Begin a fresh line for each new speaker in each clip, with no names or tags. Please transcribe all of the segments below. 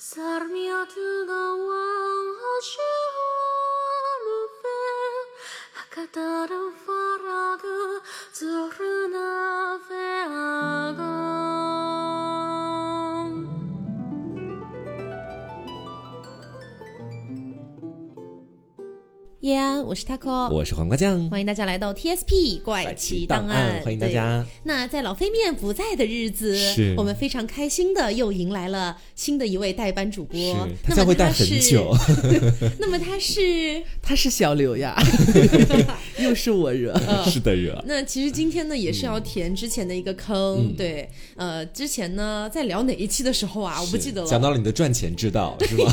Sarmi
耶安，我是 taco，
我是黄瓜酱，
欢迎大家来到 TSP 怪奇档案，
欢迎大家。
那在老飞面不在的日子，
是。
我们非常开心的又迎来了新的一位代班主播，
他将会带很久。
那么他是？
他是小刘呀，又是我惹，
是的惹。
那其实今天呢，也是要填之前的一个坑，对，呃，之前呢在聊哪一期的时候啊，我不记得了，
讲到了你的赚钱之道，是吧？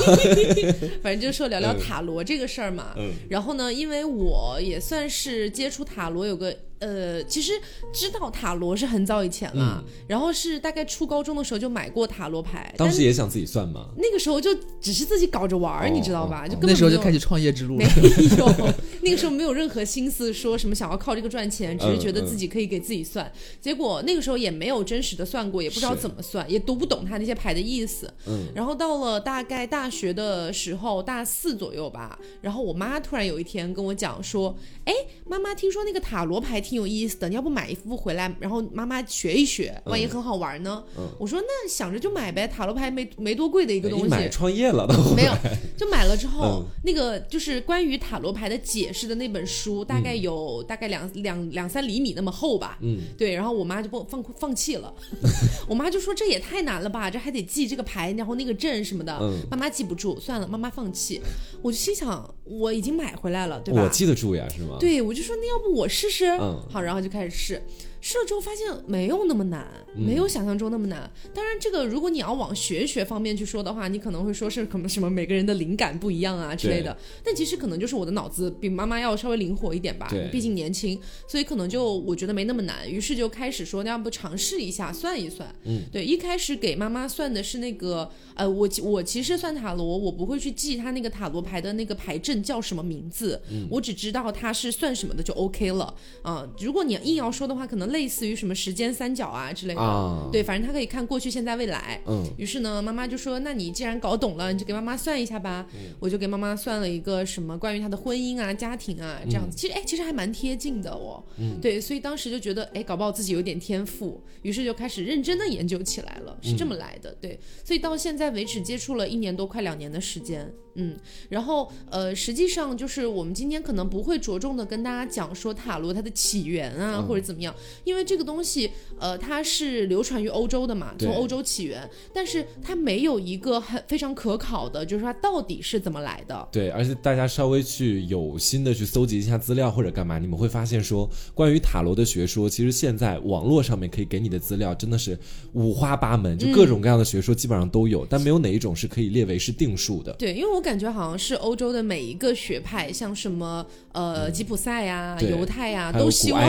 反正就说聊聊塔罗这个事儿嘛，嗯。然后呢，因为我也算是接触塔罗有个。呃，其实知道塔罗是很早以前了，然后是大概初高中的时候就买过塔罗牌。
当时也想自己算吗？
那个时候就只是自己搞着玩儿，你知道吧？就那
时候就开始创业之路了。
没有，那个时候没有任何心思说什么想要靠这个赚钱，只是觉得自己可以给自己算。结果那个时候也没有真实的算过，也不知道怎么算，也读不懂他那些牌的意思。嗯。然后到了大概大学的时候，大四左右吧，然后我妈突然有一天跟我讲说：“哎，妈妈，听说那个塔罗牌。”挺有意思的，你要不买一副回来，然后妈妈学一学，万一很好玩呢？我说那想着就买呗，塔罗牌没没多贵的一个东西。
买创业了
没有？就买了之后，那个就是关于塔罗牌的解释的那本书，大概有大概两两两三厘米那么厚吧。嗯，对。然后我妈就不放放弃了，我妈就说这也太难了吧，这还得记这个牌，然后那个阵什么的，妈妈记不住，算了，妈妈放弃。我就心想，我已经买回来了，对吧？
我记得住呀，是吗？
对，我就说那要不我试试。好，然后就开始试。试了之后发现没有那么难，没有想象中那么难。当然，这个如果你要往玄学方面去说的话，你可能会说是可能什么每个人的灵感不一样啊之类的。但其实可能就是我的脑子比妈妈要稍微灵活一点吧，毕竟年轻，所以可能就我觉得没那么难。于是就开始说，那要不尝试一下算一算。嗯，对，一开始给妈妈算的是那个，呃，我我其实算塔罗，我不会去记他那个塔罗牌的那个牌阵叫什么名字，我只知道它是算什么的就 OK 了。啊，如果你硬要说的话，可能。类似于什么时间三角啊之类的，对，反正他可以看过去、现在、未来。嗯，于是呢，妈妈就说：“那你既然搞懂了，你就给妈妈算一下吧。”我就给妈妈算了一个什么关于她的婚姻啊、家庭啊这样子。其实，哎，其实还蛮贴近的哦。嗯，对，所以当时就觉得，哎，搞不好自己有点天赋，于是就开始认真的研究起来了，是这么来的。对，所以到现在为止，接触了一年多，快两年的时间。嗯，然后呃，实际上就是我们今天可能不会着重的跟大家讲说塔罗它的起源啊，或者怎么样，因为这个东西呃它是流传于欧洲的嘛，从欧洲起源，但是它没有一个很非常可考的，就是说它到底是怎么来的。
对，而且大家稍微去有心的去搜集一下资料或者干嘛，你们会发现说，关于塔罗的学说，其实现在网络上面可以给你的资料真的是五花八门，就各种各样的学说基本上都有，但没有哪一种是可以列为是定数的。
对，因为我。感觉好像是欧洲的每一个学派，像什么呃吉普赛呀、犹太呀，都希望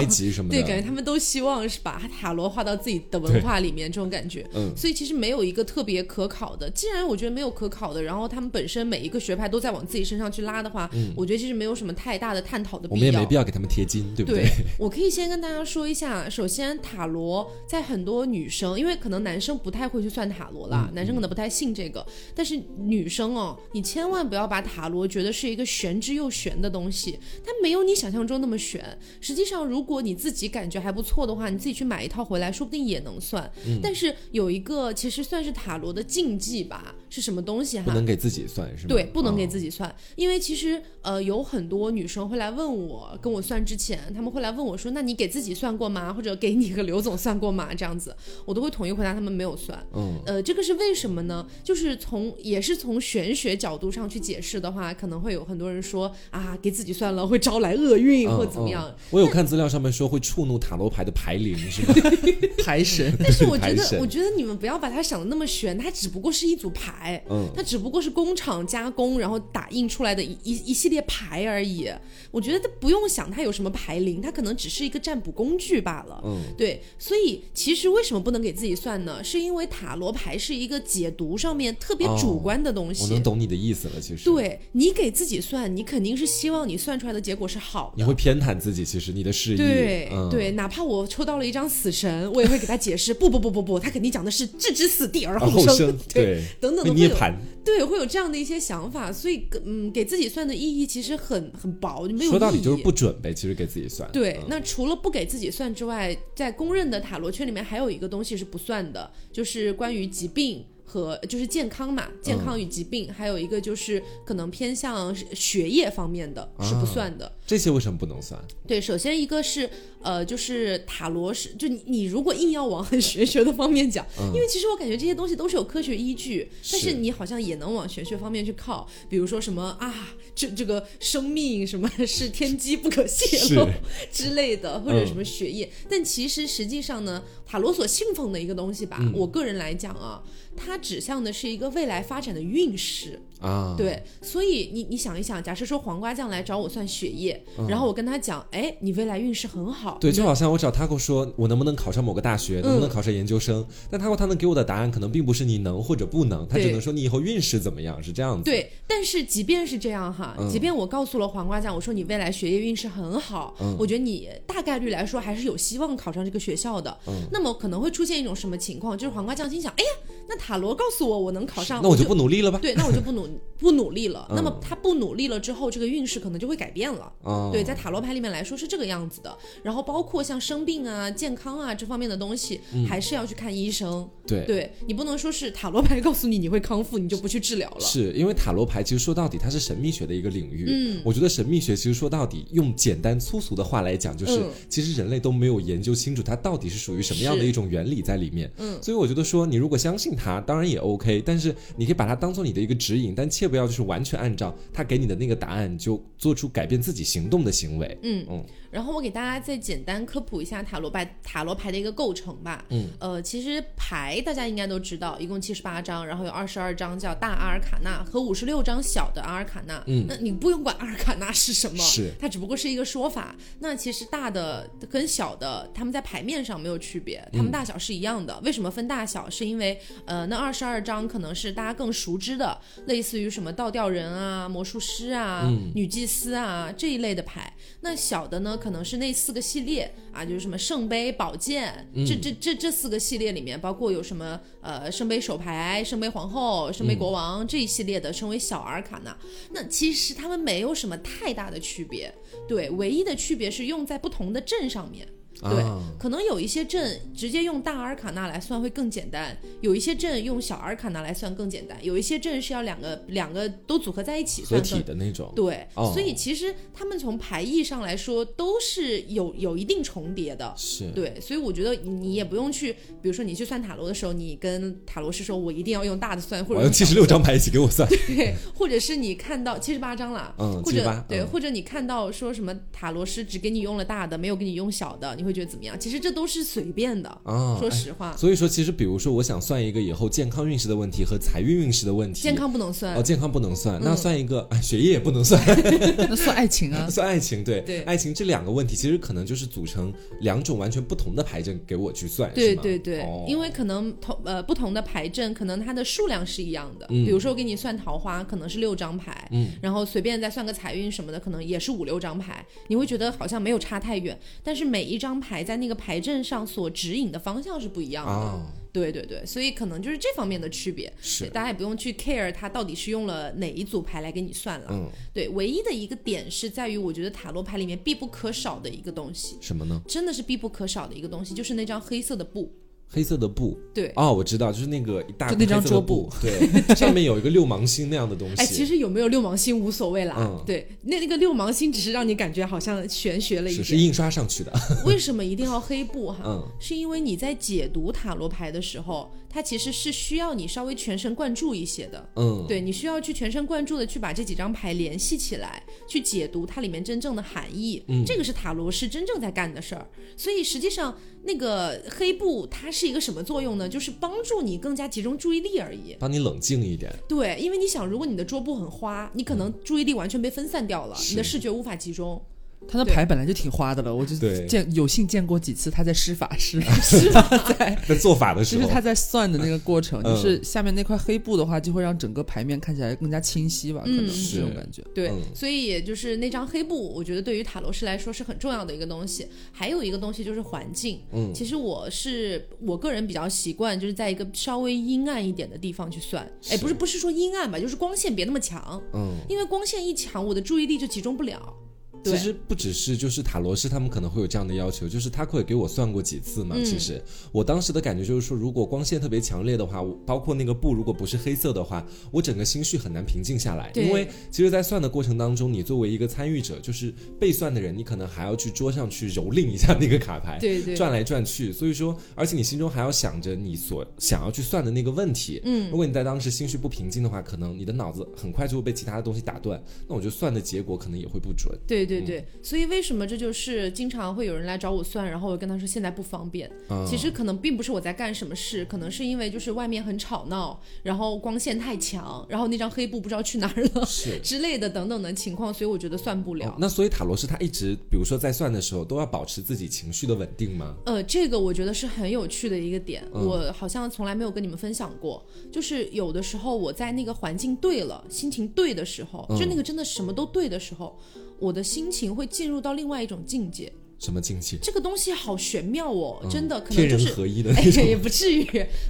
对，感觉他们都希望是把塔罗画到自己的文化里面，这种感觉。嗯，所以其实没有一个特别可考的。既然我觉得没有可考的，然后他们本身每一个学派都在往自己身上去拉的话，我觉得其实没有什么太大的探讨的必要。我
们也没必要给他们贴金，对不对？
我可以先跟大家说一下，首先塔罗在很多女生，因为可能男生不太会去算塔罗啦，男生可能不太信这个，但是女生哦，你。千万不要把塔罗觉得是一个玄之又玄的东西，它没有你想象中那么玄。实际上，如果你自己感觉还不错的话，你自己去买一套回来，说不定也能算。但是有一个其实算是塔罗的禁忌吧，是什么东西哈？
不能给自己算是吗？
对，不能给自己算，因为其实呃有很多女生会来问我，跟我算之前，他们会来问我说：“那你给自己算过吗？或者给你和刘总算过吗？”这样子，我都会统一回答他们没有算。嗯，呃，这个是为什么呢？就是从也是从玄学角度上。上去解释的话，可能会有很多人说啊，给自己算了会招来厄运或怎么样。
我有看资料上面说会触怒塔罗牌的牌灵，是吗？
牌神。
但是我觉 得，我觉得你们不要把它想的那么玄，它只不过是一组牌，嗯，它只不过是工厂加工然后打印出来的一一一系列牌而已。我觉得它不用想它有什么牌灵，它可能只是一个占卜工具罢了。嗯，对。所以其实为什么不能给自己算呢？是因为塔罗牌是一个解读上面特别主观的东西。
我能懂你的意思了。其实，
对你给自己算，你肯定是希望你算出来的结果是好的。
你会偏袒自己，其实你的事业，
对对，哪怕我抽到了一张死神，我也会给他解释，不不不不不，他肯定讲的是置之死地而
后
生，对，等等。
你捏盘。
对，会有这样的一些想法，所以嗯，给自己算的意义其实很很薄，没有。
说到底就是不准备，其实给自己算。
对，那除了不给自己算之外，在公认的塔罗圈里面，还有一个东西是不算的，就是关于疾病。和就是健康嘛，健康与疾病，还有一个就是可能偏向学业方面的是不算的。
这些为什么不能算？
对，首先一个是呃，就是塔罗是，就你你如果硬要往很玄学的方面讲，因为其实我感觉这些东西都是有科学依据，但是你好像也能往玄学方面去靠，比如说什么啊，这这个生命什么是天机不可泄露之类的，或者什么学业，但其实实际上呢，塔罗所信奉的一个东西吧，我个人来讲啊。它指向的是一个未来发展的运势
啊，
对，所以你你想一想，假设说黄瓜酱来找我算血液，然后我跟他讲，哎，你未来运势很好，
对，就好像我找他给说，我能不能考上某个大学，能不能考上研究生，但他说他能给我的答案可能并不是你能或者不能，他只能说你以后运势怎么样，是这样子。
对，但是即便是这样哈，即便我告诉了黄瓜酱，我说你未来学业运势很好，我觉得你大概率来说还是有希望考上这个学校的，那么可能会出现一种什么情况，就是黄瓜酱心想，哎呀，那塔罗告诉我我能考上，
那我就不努力了吧？
对，那我就不努不努力了。那么他不努力了之后，这个运势可能就会改变了。对，在塔罗牌里面来说是这个样子的。然后包括像生病啊、健康啊这方面的东西，还是要去看医生。
对，
对你不能说是塔罗牌告诉你你会康复，你就不去治疗了。
是因为塔罗牌其实说到底它是神秘学的一个领域。嗯，我觉得神秘学其实说到底用简单粗俗的话来讲，就是其实人类都没有研究清楚它到底是属于什么样的一种原理在里面。嗯，所以我觉得说你如果相信它，当然也。OK，但是你可以把它当做你的一个指引，但切不要就是完全按照他给你的那个答案就做出改变自己行动的行为。
嗯嗯。然后我给大家再简单科普一下塔罗牌塔罗牌的一个构成吧。嗯。呃，其实牌大家应该都知道，一共七十八张，然后有二十二张叫大阿尔卡纳和五十六张小的阿尔卡纳。嗯。那你不用管阿尔卡纳是什么，
是
它只不过是一个说法。那其实大的跟小的，他们在牌面上没有区别，他们大小是一样的。为什么分大小？是因为呃，那二十二张可能是大家更熟知的，类似于什么倒吊人啊、魔术师啊、女祭司啊这一类的牌。那小的呢？可能是那四个系列啊，就是什么圣杯、宝剑，这这这这四个系列里面，包括有什么呃圣杯手牌、圣杯皇后、圣杯国王这一系列的，称为小阿尔卡纳。那其实他们没有什么太大的区别，对，唯一的区别是用在不同的阵上面。对，可能有一些阵直接用大阿尔卡纳来算会更简单，有一些阵用小阿尔卡纳来算更简单，有一些阵是要两个两个都组合在一起算
合体的那种。
对，所以其实他们从牌意上来说都是有有一定重叠的。
是
对，所以我觉得你也不用去，比如说你去算塔罗的时候，你跟塔罗师说我一定要用大的算，或者
用七十六张牌一起给我算。
对，或者是你看到七十八张了，
嗯，
或者对，或者你看到说什么塔罗师只给你用了大的，没有给你用小的，你。会觉得怎么样？其实这都是随便的啊，说实话。
所以说，其实比如说，我想算一个以后健康运势的问题和财运运势的问题，
健康不能算。
哦，健康不能算，那算一个学业也不能算，
那算爱情啊，
算爱情，对。
对，
爱情这两个问题，其实可能就是组成两种完全不同的牌阵给我去算，
对对对，因为可能同呃不同的牌阵，可能它的数量是一样的，比如说我给你算桃花，可能是六张牌，嗯，然后随便再算个财运什么的，可能也是五六张牌，你会觉得好像没有差太远，但是每一张牌在那个牌。阵上所指引的方向是不一样的，对对对，所以可能就是这方面的区别。
是，
大家也不用去 care 它到底是用了哪一组牌来给你算了。嗯，对，唯一的一个点是在于，我觉得塔罗牌里面必不可少的一个东西，
什么呢？
真的是必不可少的一个东西，就是那张黑色的布。
黑色的布，
对，
哦，我知道，就是那个一大
那张桌布，
对，上面有一个六芒星那样的东西。
哎，其实有没有六芒星无所谓啦，嗯，对，那那个六芒星只是让你感觉好像玄学了一点，
是印刷上去的。
为什么一定要黑布哈？嗯，是因为你在解读塔罗牌的时候。它其实是需要你稍微全神贯注一些的，嗯，对你需要去全神贯注的去把这几张牌联系起来，去解读它里面真正的含义，嗯，这个是塔罗师真正在干的事儿。所以实际上那个黑布它是一个什么作用呢？就是帮助你更加集中注意力而已，
帮你冷静一点。
对，因为你想，如果你的桌布很花，你可能注意力完全被分散掉了，你的视觉无法集中。
他那牌本来就挺花的了，我就见有幸见过几次他在施法 师，施法在。
在做法的时候，
就是他在算的那个过程，
嗯
就是下面那块黑布的话，就会让整个牌面看起来更加清晰吧，可能
嗯
是这种感觉。
对，
嗯
所以也就是那张黑布，我觉得对于塔罗师来说是很重要的一个东西。还有一个东西就是环境，
嗯
其实我是我个人比较习惯，就是在一个稍微阴暗一点的地方去算。哎，不是不是说阴暗吧，就是光线别那么强，
嗯。
因为光线一强，我的注意力就集中不了。对
其实不只是就是塔罗师他们可能会有这样的要求，就是他会给我算过几次嘛。
嗯
其实我当时的感觉就是说，如果光线特别强烈的话，包括那个布如果不是黑色的话，我整个心绪很难平静下来。因为其实，在算的过程当中，你作为一个参与者，就是被算的人，你可能还要去桌上去蹂躏一下那个卡牌，
对对
转来转去。所以说，而且你心中还要想着你所想要去算的那个问题。嗯，如果你在当时心绪不平静的话，可能你的脑子很快就会被其他的东西打断，那我觉得算的结果可能也会不准。
对对对，所以为什么这就是经常会有人来找我算，然后我跟他说现在不方便。
嗯
其实可能并不是我在干什么事，可能是因为就是外面很吵闹，然后光线太强，然后那张黑布不知道去哪儿了 之类的等等的情况，所以我觉得算不了。
哦那所以塔罗师他一直，比如说在算的时候，都要保持自己情绪的稳定吗？
呃，这个我觉得是很有趣的一个点，
嗯
我好像从来没有跟你们分享过。就是有的时候我在那个环境对了，心情对的时候，就那个真的什么都对的时候，我的心心情会进入到另外一种境界。
什么境界？
这个东西好玄妙哦，真的可能就是。
合一的
哎
那，种。
也不至于，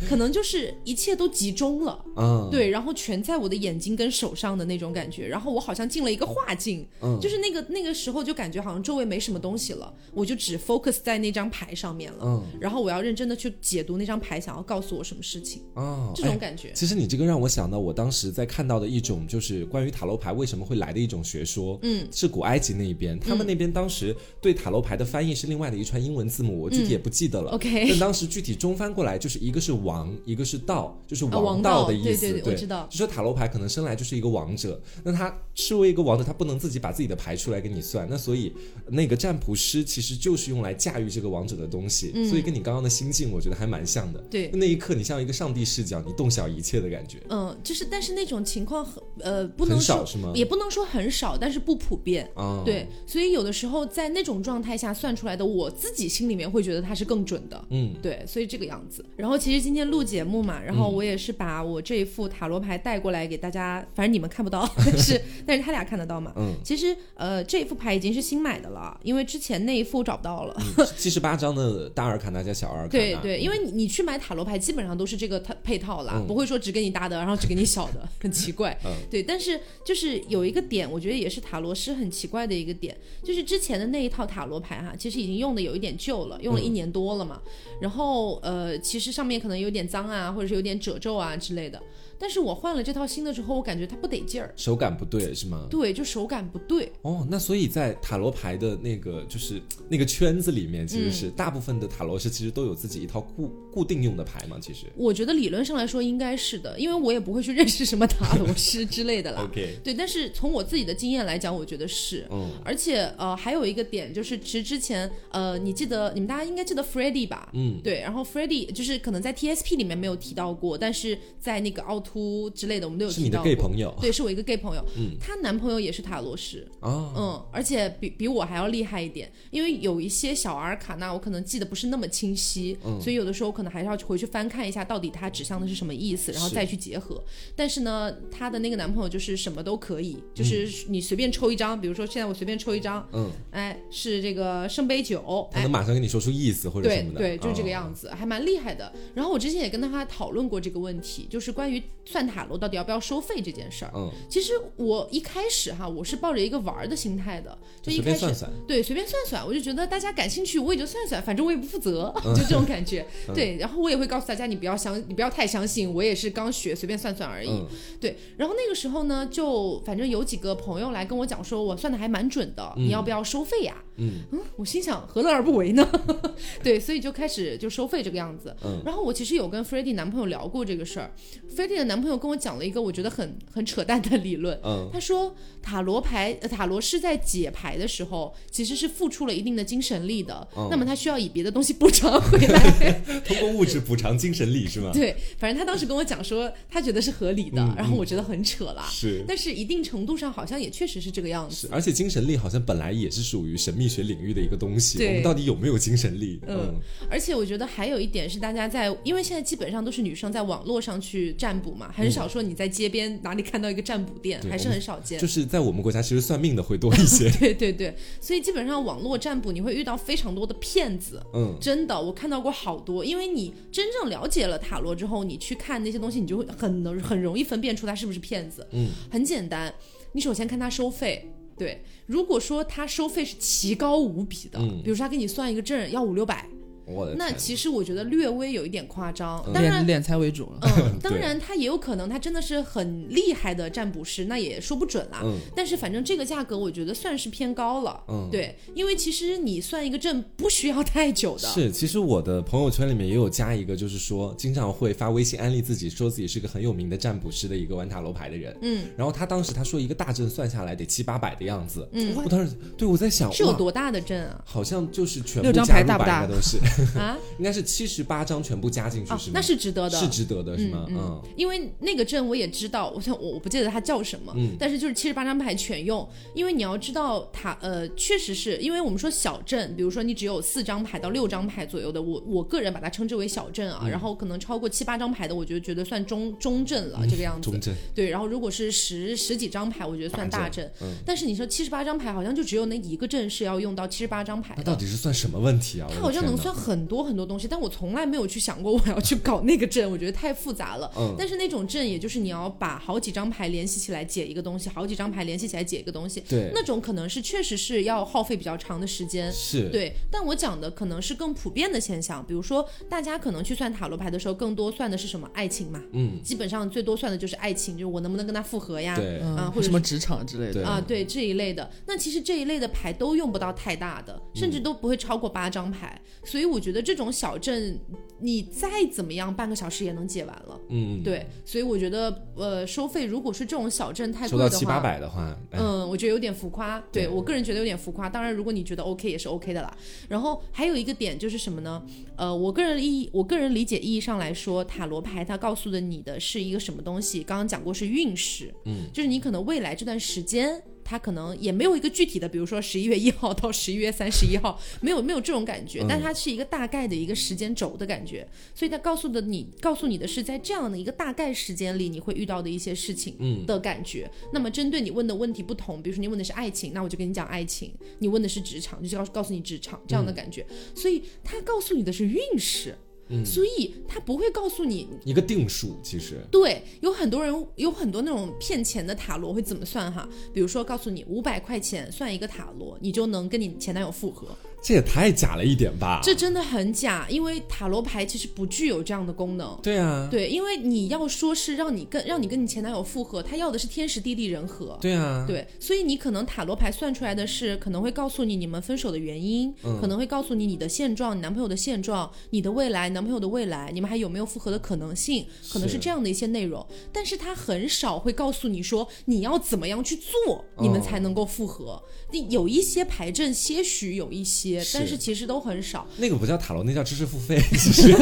可能就是一切都集中了，
嗯，
对，然后全在我的眼睛跟手上的那种感觉，然后我好像进了一个画境，
嗯
就是那个那个时候就感觉好像周围没什么东西了，我就只 focus 在那张牌上面了，
嗯
然后我要认真的去解读那张牌，想要告诉我什么事情，
哦，
这种
哎
感觉。
其实你这个让我想到，我当时在看到的一种就是关于塔罗牌为什么会来的一种学说，嗯，是古埃及那一边，他们那边当时对塔罗牌的翻译是另外的一串英文字母，我具体也不记得了。
嗯 OK
但当时具体中翻过来就是一个是王，一个是道，就是
啊王
道
道
的意思。
对对对我知道
就说塔罗牌可能生来就是一个王者，那他身为一个王者，他不能自己把自己的牌出来给你算，那所以那个占卜师其实就是用来驾驭这个王者的东西，
嗯
所以跟你刚刚的心境，我觉得还蛮像的。
对
那一刻你像一个上帝视角，你洞晓一切的感觉。
嗯，就是但是那种情况很呃不能说
很少是吗
也不能说很少，但是不普遍。
啊，
对，所以有的时候在那种状态下算出来的，我自己心里面会觉得它是更准的。
嗯，
对，所以这个样子。然后其实今天录节目嘛，然后我也是把我这一副塔罗牌带过来给大家，反正你们看不到，但是 但是他俩看得到嘛。
嗯，
其实呃这一副牌已经是新买的了，因为之前那一副找不到了。
七十八张的大尔卡纳加小阿尔卡纳，
对对，因为你你去买塔罗牌，基本上都是这个套配套啦，不会说只给你大的，然后只给你小的，很奇怪。
嗯
对，但是就是有一个点，我觉得也是塔罗师很奇怪的一个点，就是之前的那一套塔罗牌哈，其实已经用的有一点旧了，用了一年多了嘛。然后呃，其实上面可能有点脏啊，或者是有点褶皱啊之类的。但是我换了这套新的之后，我感觉它不得劲儿，
手感不对是吗？
对，就手感不对。
哦，那所以在塔罗牌的那个就是那个圈子里面，其实
嗯
是大部分的塔罗师其实都有自己一套固固定用的牌嘛，其实。
我觉得理论上来说应该是的，因为我也不会去认识什么塔罗师之类的啦。
OK，
对，但是从我自己的经验来讲，我觉得是。
嗯，
而且呃，还有一个点就是，其实之前呃，你记得你们大家应该记得 f r e d d y 吧？
嗯，
对，然后 f r e d d y 就是可能在 TSP 里面没有提到过，但是在那个凹凸之类的，我们都有
是你的 gay。朋友。
对，是我一个 gay 朋友，
嗯。
她男朋友也是塔罗师，
啊，
嗯，而且比比我还要厉害一点，因为有一些小阿尔卡纳我可能记得不是那么清晰，
嗯。
所以有的时候可能还是要回去翻看一下到底它指向的是什么意思，然后再去结合。但是呢，她的那个男朋友就是什么都可以，
嗯
就是你随便抽一张，比如说现在我随便抽一张，
嗯，
哎，是这个圣杯九，哎
他能。马上跟你说出意思或者什么的，
对对，就是这个
哦。
样子，还蛮厉害的。然后我之前也跟他讨论过这个问题，就是关于算塔罗到底要不要收费这件事儿。
嗯，
其实我一开始哈，我是抱着一个玩儿的心态的，就一开始对随便算算，我就觉得大家感兴趣，我也就算算，反正我也不负责，就这种感觉。对，然后我也会告诉大家，你不要相，你不要太相信，我也是刚学，随便算算而已。
嗯
对，然后那个时候呢，就反正有几个朋友来跟我讲说，我算的还蛮准的，你要不要收费呀？
嗯
嗯，我心想何乐而不为呢？对，所以就开始就收费这个样子。
嗯
然后我其实有跟 f r e d d y 男朋友聊过这个事儿 f r e d d y 的男朋友跟我讲了一个我觉得很很扯淡的理论。
嗯
他说塔罗牌、呃塔罗师在解牌的时候，其实是付出了一定的精神力的，
嗯
那么他需要以别的东西补偿回来。
通过物质补偿精神力是吗？
对，反正他当时跟我讲说，他觉得是合理的，
嗯
然后我觉得很扯啦。
是
但是一定程度上好像也确实是这个样子。
是，而且精神力好像本来也是属于神秘学领域的一个东西，我们到底有没有精神力？
嗯，而且我觉得还有一点是，大家在，因为现在基本上都是女生在网络上去占卜嘛，很少说你在街边哪里看到一个占卜店，
对
还是很少见。
就是在我们国家，其实算命的会多一些。
对对对，所以基本上网络占卜你会遇到非常多的骗子，
嗯，
真的，我看到过好多。因为你真正了解了塔罗之后，你去看那些东西，你就会很能很容易分辨出他是不是骗子。
嗯，
很简单，你首先看他收费。对，如果说他收费是奇高无比的，
嗯。
比如说他给你算一个证要五六百，
我的
那其实我觉得略微有一点夸张。
嗯
当然
敛，财为主了。
嗯，当然他也有可能他真的是很厉害的占卜师，那也说不准啦。
嗯
但是反正这个价格我觉得算是偏高了。
嗯
对，因为其实你算一个证不需要太久的。
是，其实我的朋友圈里面也有加一个，就是说经常会发微信安利自己，说自己是个很有名的占卜师的一个玩塔罗牌的人。
嗯，
然后他当时他说一个大阵算下来得七八百的样子。
嗯
我当时对我在想，
是有多大的阵啊？
好像就是全部
六张
加入吧
牌大不大
都是，
啊，
应该是七十八张全部加进去
哦
是吗？
那是值得的，
是值得的，是吗？
嗯嗯，因为那个阵我也知道，我想我我不记得它叫什么，
嗯。
但是就是七十八张牌全用，因为你要知道它呃，确实是因为我们说小阵，比如说你只有四张牌到六张牌左右的，我我个人把它称之为小阵啊，然后可能超过七八张牌的，我觉得觉得算中中阵了、这个样子，
中正
对，然后如果是十十几张牌，我觉得算大阵，
嗯。
但是你说七十八张牌，好像就只有那一个阵是要用到七十八张牌的，
那到底是算什么问题啊？
它好像能算很多很多东西，但我从来没有去想过我要去搞那个阵，我觉得太复杂了。
嗯。
但是那种阵，也就是你要把好几张牌联系起来解一个东西，好几张牌联系起来解一个东西，
对。
那种可能是确实是要耗费比较长的时间。
是，
对，但我讲的可能是更普遍的现象，比如说大家可能去算塔罗牌的时候，更多算的是什么？爱情嘛，
嗯，
基本上最多算的就是爱情，就是我能不能跟他复合呀，
对，
啊
嗯，
或者
什么职场之类的。
啊，对这一类的，那其实这一类的牌都用不到太大的，甚至都不会超过八张牌，所以我觉得这种小镇，你再怎么样，半个小时也能解完了。
嗯，
对，所以我觉得，呃，收费如果是这种小镇太
收
贵的话，
到七八百的话，哎
嗯，我觉得有点浮夸。对
对
我个人觉得有点浮夸。当然，如果你觉得 OK 也是 OK 的啦。然后还有一个点就是什么呢？呃，我个人意义，我个人理解意义上来说，塔罗牌它告诉的你的是一个什么东西？刚刚讲过是运势，
嗯，
就是你可能未来这段时间。它可能也没有一个具体的，比如说十一月一号到十一月三十一号，没有没有这种感觉，但它是一个大概的一个时间轴的感觉，所以它告诉的你，告诉你的是在这样的一个大概时间里你会遇到的一些事情，
嗯。
的感觉。那么针对你问的问题不同，比如说你问的是爱情，那我就跟你讲爱情；你问的是职场，就是告告诉你职场这样的感觉。所以它告诉你的是运势，
嗯。
所以他不会告诉你。
一个定数，其实，
对，有很多人有很多那种骗钱的塔罗会怎么算哈？比如说告诉你五百块钱算一个塔罗，你就能跟你前男友复合，
这也太假了一点吧？
这真的很假，因为塔罗牌其实不具有这样的功能。
对啊，
对，因为你要说是让你跟让你跟你前男友复合，他要的是天时地利人和。
对啊，
对，所以你可能塔罗牌算出来的是，可能会告诉你你们分手的原因，
嗯
可能会告诉你你的现状、你男朋友的现状、你的未来、男朋友的未来，你们还有没有复合的可能性，可能是
是
这样的一些内容。但是他很少会告诉你说你要怎么样去做，你们
哦
才能够复合。你有一些牌阵，些许有一些，但
是
是其实都很少。
那个不叫塔罗，那叫知识付费，其实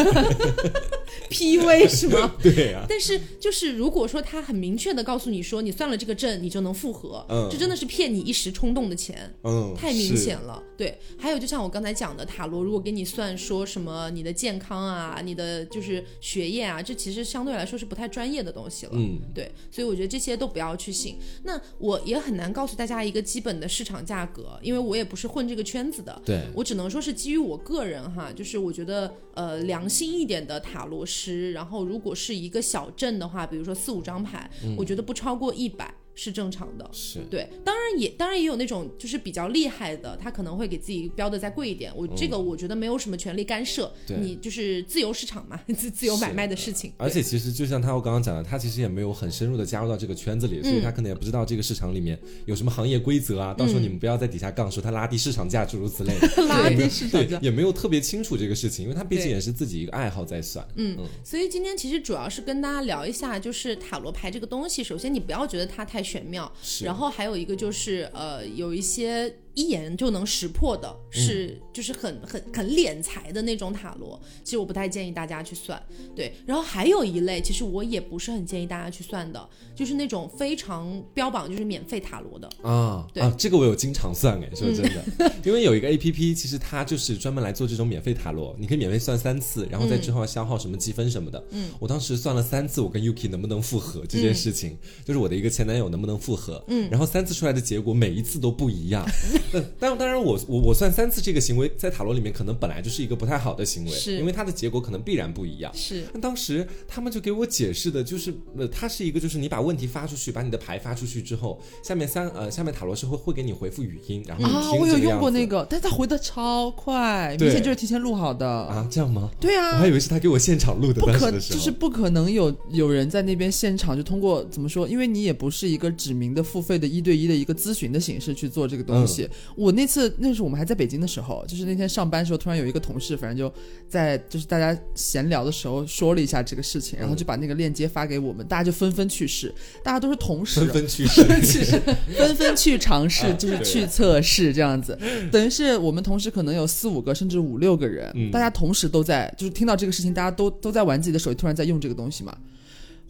PUA 是吗？
对啊，
但是就是如果说他很明确的告诉你说你算了这个阵你就能复合，
嗯
这真的是骗你一时冲动的钱。
嗯，
太明显了，对。还有就像我刚才讲的，塔罗如果给你算说什么你的健康啊、你的就是学业啊，这其实相对来说是不太专业的东西了。
嗯，
对，所以我觉得这些都不要去信。那我也很难告诉大家一个基本的市场价格，因为我也不是混这个圈子的。
对，
我只能说是基于我个人哈，就是我觉得呃良心一点的塔罗师，然后如果是一个小镇的话，比如说四五张牌，我觉得不超过一百。是正常的。
是
对，当然也当然也有那种就是比较厉害的，他可能会给自己标的再贵一点。我这个我觉得没有什么权利干涉，
对
你就是自由市场嘛，自自由买卖的事情。
而且其实就像他我刚刚讲的，他其实也没有很深入的加入到这个圈子里，所以他可能也不知道这个市场里面有什么行业规则啊。到时候你们不要在底下杠说他拉低市场价诸如此类的，
拉低市场
对
价，
也没有特别清楚这个事情，因为他毕竟也是自己一个爱好在算。
嗯，所以今天其实主要是跟大家聊一下，就是塔罗牌这个东西。首先，你不要觉得它太玄妙，然后还有一个就是呃，有一些一眼就能识破的，是、就是很很很敛财的那种塔罗，其实我不太建议大家去算。对，然后还有一类，其实我也不是很建议大家去算的，就是那种非常标榜就是免费塔罗的。
啊
对
啊，这个我有经常算哎，说真的，因为有一个 A P P，其实它就是专门来做这种免费塔罗，你可以免费算三次，然后在之后要消耗什么积分什么的。嗯，我当时算了三次，我跟 Yuki 能不能复合这件事情，就是我的一个前男友能不能复合。嗯，然后三次出来的结果每一次都不一样。但当当然我我我算三次这个行为在塔罗里面可能本来就是一个不太好的行为，
是
因为它的结果可能必然不一样。
是，
那当时他们就给我解释的，就是呃，它是一个，就是你把问题发出去，把你的牌发出去之后，下面三呃，下面塔罗是会会给你回复语音，然后你
啊，我有用过那个，但他回的超快，明显就是提前录好的。
啊，这样吗？
对啊，
我还以为是他给我现场录的，
不可就是不可能有有人在那边现场就通过怎么说？因为你也不是一个指明的付费的一对一的一个咨询的形式去做这个东西。我那次那是我们还在北京的时候，就是那天上班的时候，突然有一个同事，反正就在就是大家闲聊的时候说了一下这个事情，然后就把那个链接发给我们，大家就纷纷去试，大家都是同时
纷纷去试，
纷纷去尝试，
啊
就是去测试这样子，等于是我们同时可能有四五个甚至五六个人，
嗯。
大家同时都在，就是听到这个事情，大家都都在玩自己的手机，突然在用这个东西嘛，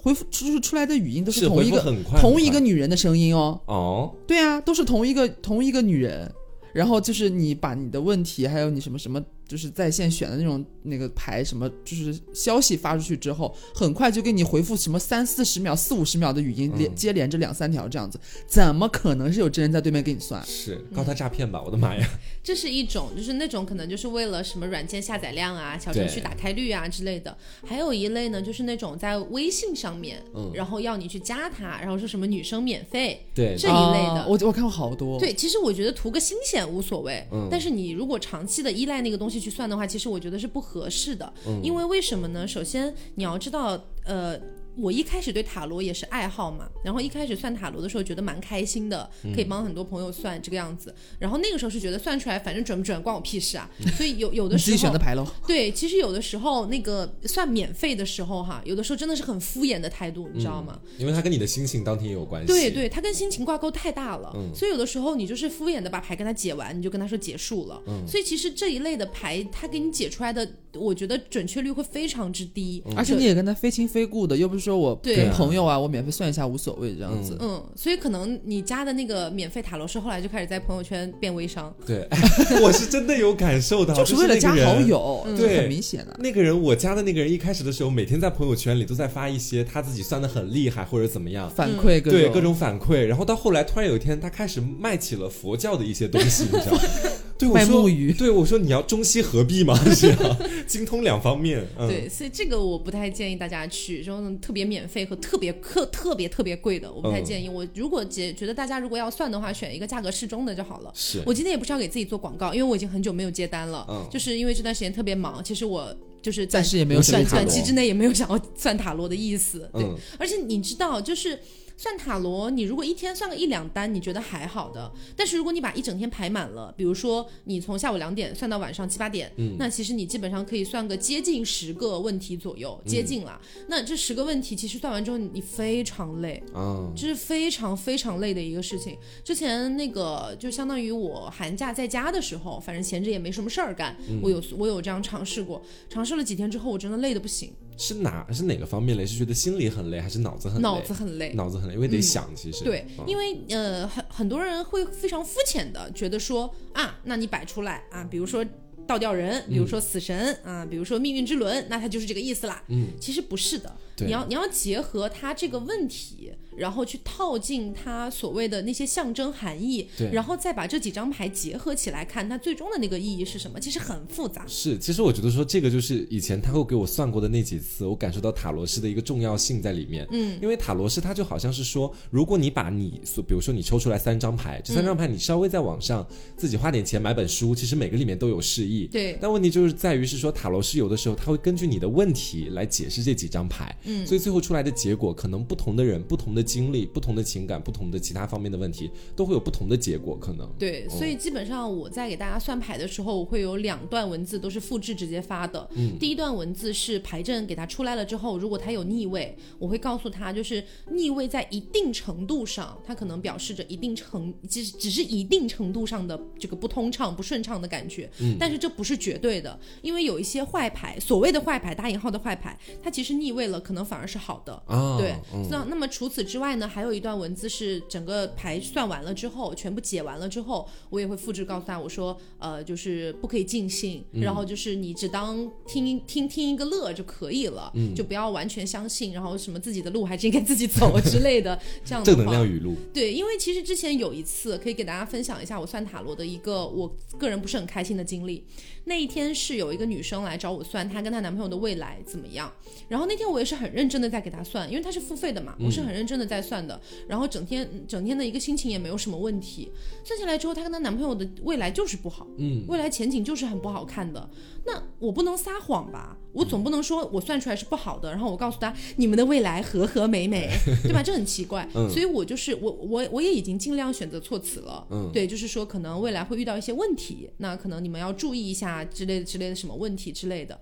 回复就是出来的语音都
是
同一个同一个女人的声音哦，
哦，
对啊，都是同一个同一个女人，然后就是你把你的问题还有你什么什么。就是在线选的那种那个牌，什么就是消息发出去之后，很快就给你回复什么三四十秒、四五十秒的语音连、
嗯
接连着两三条这样子，怎么可能是有真人在对面给你算？
是告他诈骗吧？我的妈呀！
这是一种，就是那种可能就是为了什么软件下载量啊、小程序打开率啊之类的。还有一类呢，就是那种在微信上面，
嗯
然后要你去加他，然后说什么女生免费
对
这一类的。
啊我我看过好多。
对，其实我觉得图个新鲜无所谓，
嗯
但是你如果长期的依赖那个东西去算的话，其实我觉得是不合适的。因为为什么呢？首先你要知道，呃。我一开始对塔罗也是爱好嘛，然后一开始算塔罗的时候觉得蛮开心的，可以帮很多朋友算这个样子。然后那个时候是觉得算出来反正准不准关我屁事啊，所以有有的
你自己
时候
选的牌喽。
对，其实有的时候那个算免费的时候哈，有的时候真的是很敷衍的态度，你知道吗？
因为它跟你的心情当天也有关系。
对对，它跟心情挂钩太大了，
嗯
所以有的时候你就是敷衍的把牌跟他解完，你就跟他说结束了。
嗯
所以其实这一类的牌，他给你解出来的，我觉得准确率会非常之低。
嗯
而且你也跟他非亲非故的，又不是说我
对
跟朋友啊，我免费算一下无所谓这样子。
嗯，所以可能你加的那个免费塔罗师后来就开始在朋友圈变微商。
对，我是真的有感受到，
就是为了加好友，
对
很明显的。
那个人，我加的那个人，一开始的时候，每天在朋友圈里都在发一些他自己算的很厉害或者怎么样，
反馈各种
对各种反馈。然后到后来，突然有一天，他开始卖起了佛教的一些东西，你知道吗？对我说对我说你要中西合璧嘛？是啊精通两方面。嗯、
对，所以这个我不太建议大家去，这种特别免费和特别特特别特别贵的，我不太建议。我如果觉觉得大家如果要算的话，选一个价格适中的就好了。
是
我今天也不是要给自己做广告，因为我已经很久没有接单了，
嗯
就是因为这段时间特别忙。其实我就是
暂时也没有
短
准备塔罗
短期之内也没有想要算塔罗的意思。对，
嗯
而且你知道，就是算塔罗，你如果一天算个一两单，你觉得还好的。但是如果你把一整天排满了，比如说你从下午两点算到晚上七八点，
嗯
那其实你基本上可以算个接近十个问题左右，接近了。那这十个问题其实算完之后，你非常累。
啊，
这是非常非常累的一个事情。之前那个就相当于我寒假在家的时候，反正闲着也没什么事儿干，我有我有这样尝试过，尝试了几天之后，我真的累的不行，
是哪是哪个方面累？是觉得心里很累，还是脑子很累？
脑子很累。
脑子很累，因为得想，其实
对，
嗯
因为呃，很很多人会非常肤浅的觉得说啊，那你摆出来啊，比如说倒吊人，比如说死神、啊，比如说命运之轮，那它就是这个意思啦。
嗯，
其实不是的，你要你要结合它这个问题，然后去套进它所谓的那些象征含义，
对。
然后再把这几张牌结合起来看，它最终的那个意义是什么，其实很复杂。
是，其实我觉得说这个就是以前他会给我算过的那几次，我感受到塔罗师的一个重要性在里面。嗯，因为塔罗师他就好像是说，如果你把你所，比如说你抽出来三张牌，这三张牌你稍微在网上自己花点钱买本书，其实每个里面都有示意。
对。
但问题就是在于是说塔罗师有的时候他会根据你的问题来解释这几张牌，嗯，所以最后出来的结果可能不同的人、不同的经历、不同的情感、不同的其他方面的问题，都会有不同的结果，可能。
对，所以基本上我在给大家算牌的时候，我会有两段文字都是复制直接发的。嗯，第一段文字是牌阵给他出来了之后，如果他有逆位，我会告诉他，就是逆位在一定程度上，它可能表示着一定程，只只是一定程度上的这个不通畅、不顺畅的感觉。嗯，但是这不是绝对的，因为有一些坏牌，所谓的坏牌（打引号的坏牌），它其实逆位了，可能反而是好的。
啊，
对，
嗯
那那么除此之外呢，还有一段文字是整个牌算完了之后，全部解完了之后，我也会复制告诉他，我说，呃，就是不可以尽兴，
嗯
然后就是你只当听听听一个乐就可以了，
嗯
就不要完全相信，然后什么自己的路还是应该自己走之类的 这样的
正能
话
量语录。
对，因为其实之前有一次可以给大家分享一下我算塔罗的一个我个人不是很开心的经历。那一天是有一个女生来找我算她跟她男朋友的未来怎么样，然后那天我也是很认真的在给她算，因为她是付费的嘛，我是很认真的在算的，然后整天整天的一个心情也没有什么问题。算下来之后，她跟她男朋友的未来就是不好，
嗯，
未来前景就是很不好看的。那我不能撒谎吧？我总不能说我算出来是不好的，然后我告诉他你们的未来和和美美，对吧？这很奇怪。
嗯
所以我就是我我我也已经尽量选择措辞了。
嗯
对，就是说可能未来会遇到一些问题，那可能你们要注意一下之类的之类的什么问题之类的。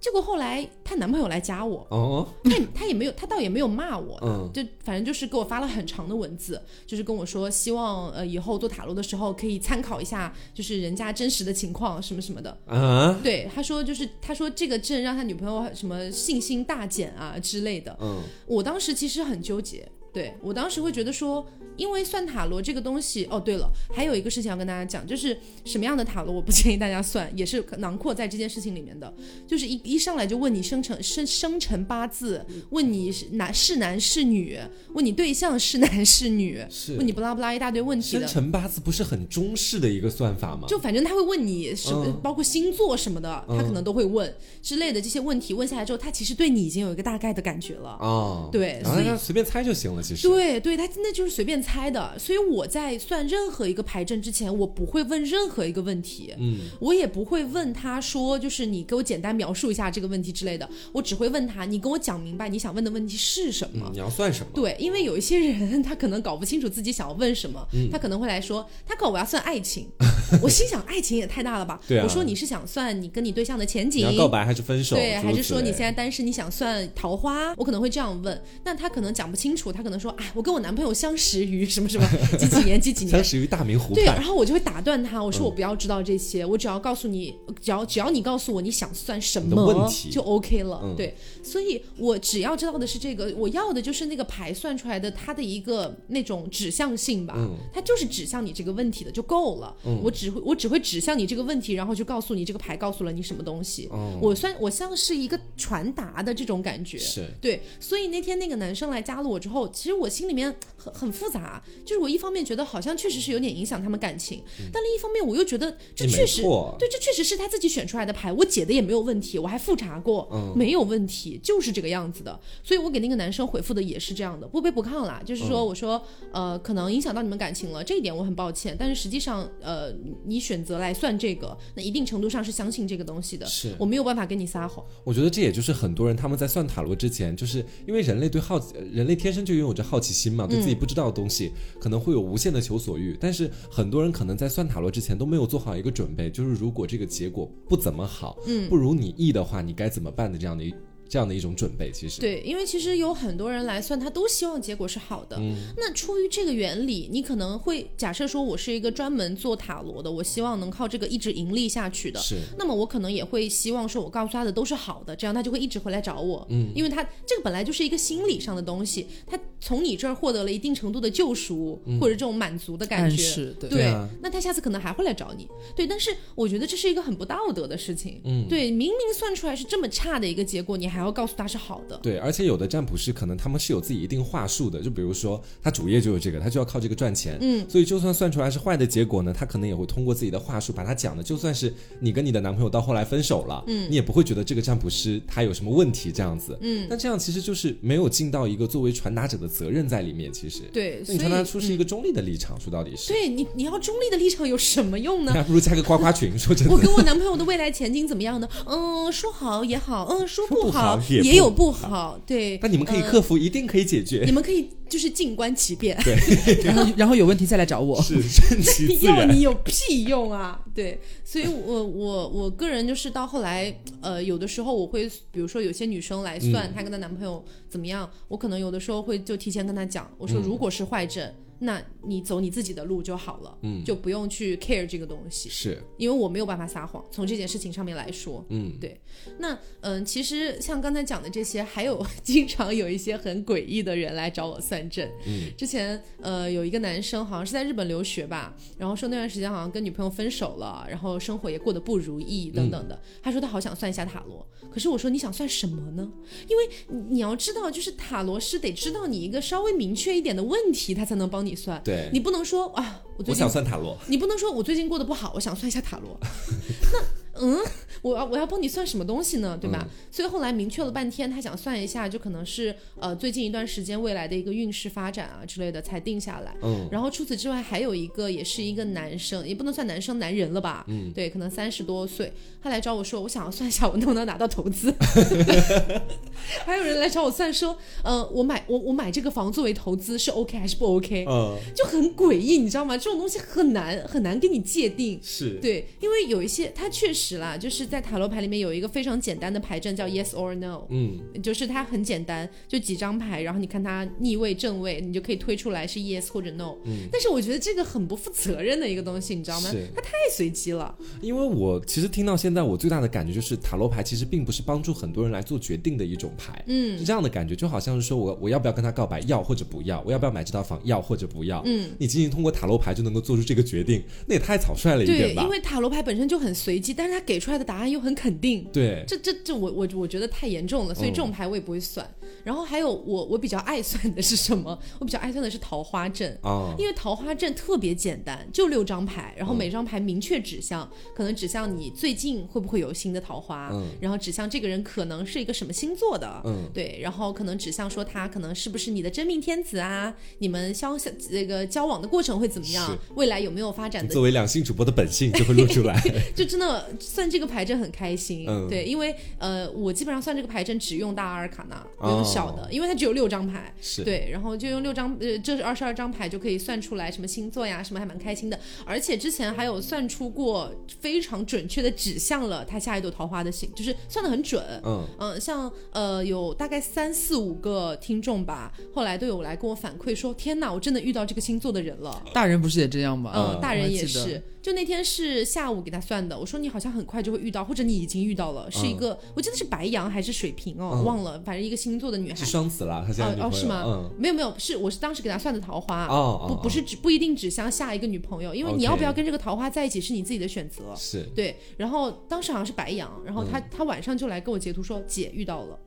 结果后来她男朋友来加我，
哦，
他也他也没有，他倒也没有骂我，
嗯
就反正就是给我发了很长的文字，就是跟我说希望呃以后做塔罗的时候可以参考一下，就是人家真实的情况什么什么的。
啊，
对，他说就是他说这个阵让他女朋友什么信心大减啊之类的。
嗯，
我当时其实很纠结，对我当时会觉得说，因为算塔罗这个东西，哦，对了，还有一个事情要跟大家讲，就是什么样的塔罗我不建议大家算，也是囊括在这件事情里面的，就是一一上来就问你生辰生生辰八字，问你是男是男是女，问你对象是男是女，
是
问你不拉不拉一大堆问题
生
的。
辰八字不是很中式的一个算法吗？
就反正他会问你什么，
嗯
包括星座什么的，他可能都会问之类的这些问题。问下来之后，他其实对你已经有一个大概的感觉了。
哦，
对所以
随便猜就行了，其实。
对对，他那就是随便猜的，所以我在算任何一个牌阵之前，我不会问任何一个问题，
嗯，
我也不会问他说，就是你给我简单描述一下这个问题之类的，我只会问他，你跟我讲明白你想问的问题是什么。
嗯，你要算什么？
对，因为有一些人他可能搞不清楚自己想要问什么，
嗯
他可能会来说，他告我要算爱情，我心想爱情也太大了吧？
对啊
我说你是想算你跟你对象的前景，
你要告白还是分手？
对，还是说你现在单身，你想算桃花？我可能会这样问，但他可能讲不清楚，他可能说，哎，我跟我男朋友相识于什么什么几几年几几年。
相识于大明湖
对，然。后我就会打断他，我说
嗯
我不要知道这些，我只要告诉你，只要只要你告诉我你想算什么
问题
就 OK 了。
嗯
对，所以我只要知道的是这个，我要的就是那个牌算出来的它的一个那种指向性吧，
嗯
它就是指向你这个问题的就够了。我只会我只会指向你这个问题，然后就告诉你这个牌告诉了你什么东西。
哦
我算我像是一个传达的这种感觉。
是
对，所以那天那个男生来加了我之后，其实我心里面很很复杂，就是我一方面觉得好像确实是有点影响他们感情，但另一方面我又觉得这确实
错
对，这确实是他自己选出来的牌，我解的也没有问题，我还复查过，
嗯
没有问题，就是这个样子的。所以我给那个男生回复的也是这样的，不卑不亢啦，就是
嗯
说我说呃可能影响到你们感情了，这一点我很抱歉，但是实际上呃你选择来算这个，那一定程度上是相信这个东西的，
是
我没有办法跟你撒谎。
我觉得这也就是很多人他们在算塔罗之前，就是因为人类对好奇，呃人类天生就拥有着好奇心嘛，对自己不知道的东西、可能会有无限的求索欲。但是很多人可能在算塔罗之前都没有做好一个准备，就是如果这个结果不怎么好，嗯，不如你意的话，你该怎么办的这样的一这样的一种准备。其实，
对，因为其实有很多人来算，他都希望结果是好的。那出于这个原理，你可能会假设说，我是一个专门做塔罗的，我希望能靠这个一直盈利下去的。
是
那么我可能也会希望说，我告诉他的都是好的，这样他就会一直回来找我。嗯，因为他这个本来就是一个心理上的东西，他从你这儿获得了一定程度的救赎、或者这种满足的感觉。
是对
对，
对啊
那他下次可能还会来找你。对，但是我觉得这是一个很不道德的事情。
嗯
对，明明算出来是这么差的一个结果，你还还要告诉他是好的。
对，而且有的占卜师可能他们是有自己一定话术的，就比如说他主业就有这个，他就要靠这个赚钱，
嗯，
所以就算算出来是坏的结果呢，他可能也会通过自己的话术把它讲的，就算是你跟你的男朋友到后来分手了，嗯，你也不会觉得这个占卜师他有什么问题这样子，
嗯。
那这样其实就是没有尽到一个作为传达者的责任在里面，其实，
对，所以
那你传达出是一个中立的立场，说到底是，
对你你要中立的立场有什么用呢？
你？还不如加个夸夸群，说真的。
我，跟我男朋友的未来前景怎么样呢？嗯，说好也好，嗯，说
说不
好
好也
也有不
不好
好，对。
那你们可以
呃
克服，一定可以解决
你，们可以就是静观其变，对
然后 然后有问题再来找我。
是顺其自
要，你有屁用啊！对，所以我我我个人就是到后来，呃，有的时候我会，比如说有些女生来算
嗯
她跟她男朋友怎么样，我可能有的时候会就提前跟她讲，我说
嗯
如果是坏症，那你走你自己的路就好了，
嗯。
就不用去 care 这个东西，
是，
因为我没有办法撒谎，从这件事情上面来说，
嗯，
对，那嗯，其实像刚才讲的这些，还有 经常有一些很诡异的人来找我算账。
嗯，
之前呃有一个男生好像是在日本留学吧，然后说那段时间好像跟女朋友分手了，然后生活也过得不如意等等的。他说他好想算一下塔罗，可是我说你想算什么呢？因为你你要知道，就是塔罗师得知道你一个稍微明确一点的问题，他才能帮你算。
对
你不能说啊，我最
我
近
想算塔罗，
你不能说我最近过得不好，我想算一下塔罗。那嗯，我要我要帮你算什么东西呢？对吧？所以后来明确了半天，他想算一下，就可能是呃最近一段时间未来的一个运势发展啊之类的才定下来。
嗯，
然后除此之外，还有一个也是一个男生，也不能算男生，男人了吧？
嗯，
对，可能三十多岁，他来找我说，我想要算一下我能不能拿到投资。还有人来找我算说，呃，我买我我买这个房作为投资是 OK 还是不 OK？
嗯，
就很诡异，你知道吗？这种东西很难很难给你界定。
是，
对，因为有一些他确实啦，就是在塔罗牌里面有一个非常简单的牌阵叫 Yes or No，
嗯，
就是它很简单，就几张牌，然后你看它逆位正位，你就可以推出来是 Yes 或者 No。
嗯
但是我觉得这个很不负责任的一个东西，你知道吗？它太随机了。
因为我其实听到现在，我最大的感觉就是塔罗牌其实并不是帮助很多人来做决定的一种牌，
嗯
是这样的感觉，就好像是说我我要不要跟他告白，要或者不要，我要不要买这套房，要或者不要，
嗯，
你仅仅通过塔罗牌就能够做出这个决定，那也太草率了一
对，
点吧
因？为塔罗牌本身就很随机，但是它给出来的答案又很肯定。
对，
这这这我我我觉得太严重了，所以这种牌我也不会算。然后还有我我比较爱算的是什么？我比较爱算的是桃花阵。
啊，
因为桃花阵特别简单，就六张牌，然后
嗯
每张牌明确指向，可能指向你最近会不会有新的桃花，
嗯。
然后指向这个人可能是一个什么星座的，
嗯。
对，然后可能指向说他可能是不是你的真命天子啊，你们相这个交往的过程会怎么样，未来有没有发展的？
作为两性主播的本性就会露出来，
就真的算这个牌阵很开心，
嗯
对，因为呃，我基本上算这个牌阵只用大阿尔卡纳，不用
哦
小的，因为它只有六张牌，
是，
对，然后就用六张，呃，这是二十二张牌就可以算出来什么星座呀，什么还蛮开心的。而且之前还有算出过非常准确的指向了他下一朵桃花的星，就是算的很准。
嗯，
嗯，像呃有大概三四五个听众吧，后来都有来跟我反馈说，天哪，我真的遇到这个星座的人了。
大人不是也这样吗？
嗯，大人也是。就那天是下午给他算的，我说你好像很快就会遇到，或者你已经遇到了，是一个、我记得是白羊还是水瓶哦，
嗯
忘了，反正一个星座的女孩
是。双子啦，他现在女朋友，
哦哦是吗？
嗯，
没有没有，是我是当时给他算的桃花，
哦哦
不不是指不一定指向下一个女朋友，因为你要不要跟这个桃花在一起是你自己的选择。
是，
对，然后当时好像是白羊，然后
嗯
他、他晚上就来跟我截图说姐遇到了，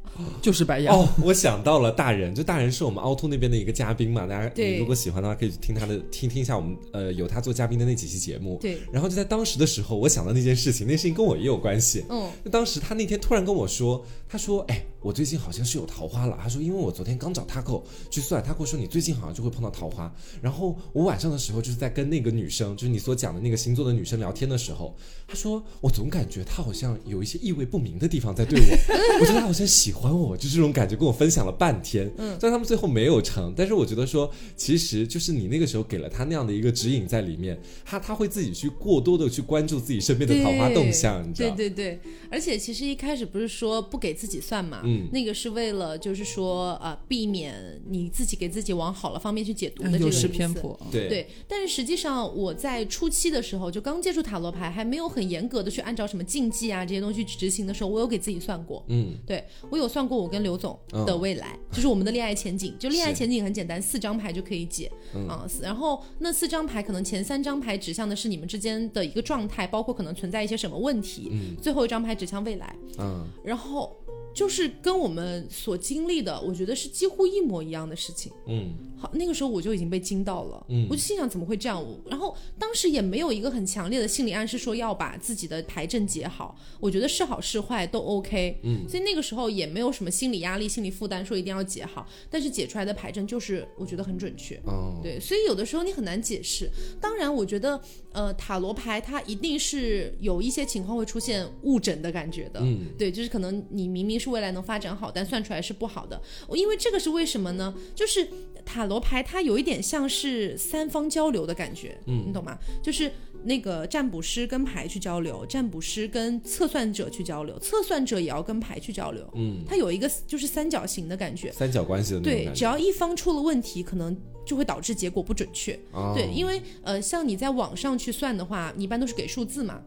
就是白羊。
哦，我想到了大人，就大人是我们凹凸那边的一个嘉宾嘛，大家
对
你如果喜欢的话，可以去听他的听听一下我们呃有他做嘉宾的那几期节目。
对，
然后就在当时的时候，我想到那件事情，那事情跟我也有关系。
嗯，
那当时他那天突然跟我说，他说：“哎，我最近好像是有桃花了。”他说：“因为我昨天刚找 Taco 去算，他跟我说你最近好像就会碰到桃花。然后我晚上的时候就是在跟那个女生，就是你所讲的那个星座的女生聊天的时候，他说我总感觉他好像有一些意味不明的地方在对我，我觉得他好像喜欢我，就这种感觉跟我分享了半天。嗯，但他们最后没有成。但是我觉得说，其实就是你那个时候给了他那样的一个指引在里面，他他会自己去过多的去关注自己身边的桃花动向，你知
对
道？
对对，而且其实一开始不是说不给自己算嘛，
嗯
那个是为了就是说呃避免你自己给自己往好了方面去解读的
嗯有失
这个意思
偏颇。
对
对，但是实际上我在初期的时候，就刚接触塔罗牌，还没有很严格的去按照什么禁忌啊这些东西去执行的时候，我有给自己算过。
嗯，
对我有算过我跟刘总的未来，就是我们的恋爱前景。就恋爱前景很简单，四张牌就可以解啊、然后那四张牌可能前三张牌指向的是你们之间的一个状态，包括可能存在一些什么问题。
嗯
最后一张牌指向未来。
嗯，
然后就是跟我们所经历的，我觉得是几乎一模一样的事情。
嗯
好，那个时候我就已经被惊到了，
嗯
我就心想怎么会这样？我然后当时也没有一个很强烈的心理暗示说要把自己的牌阵解好，我觉得是好是坏都 OK，
嗯，
所以那个时候也没有什么心理压力、心理负担，说一定要解好，但是解出来的牌阵就是我觉得很准确，
哦，
对，所以有的时候你很难解释。当然，我觉得呃塔罗牌它一定是有一些情况会出现误诊的感觉的，
嗯
对，就是可能你明明是未来能发展好，但算出来是不好的。我因为这个是为什么呢？就是塔罗牌它有一点像是三方交流的感觉，
嗯
你懂吗？就是那个占卜师跟牌去交流，占卜师跟测算者去交流，测算者也要跟牌去交流。
嗯，
它有一个就是三角形的感觉，
三角关系的
对，只要一方出了问题，可能就会导致结果不准确。
哦
对，因为呃，像你在网上去算的话，你一般都是给数字嘛。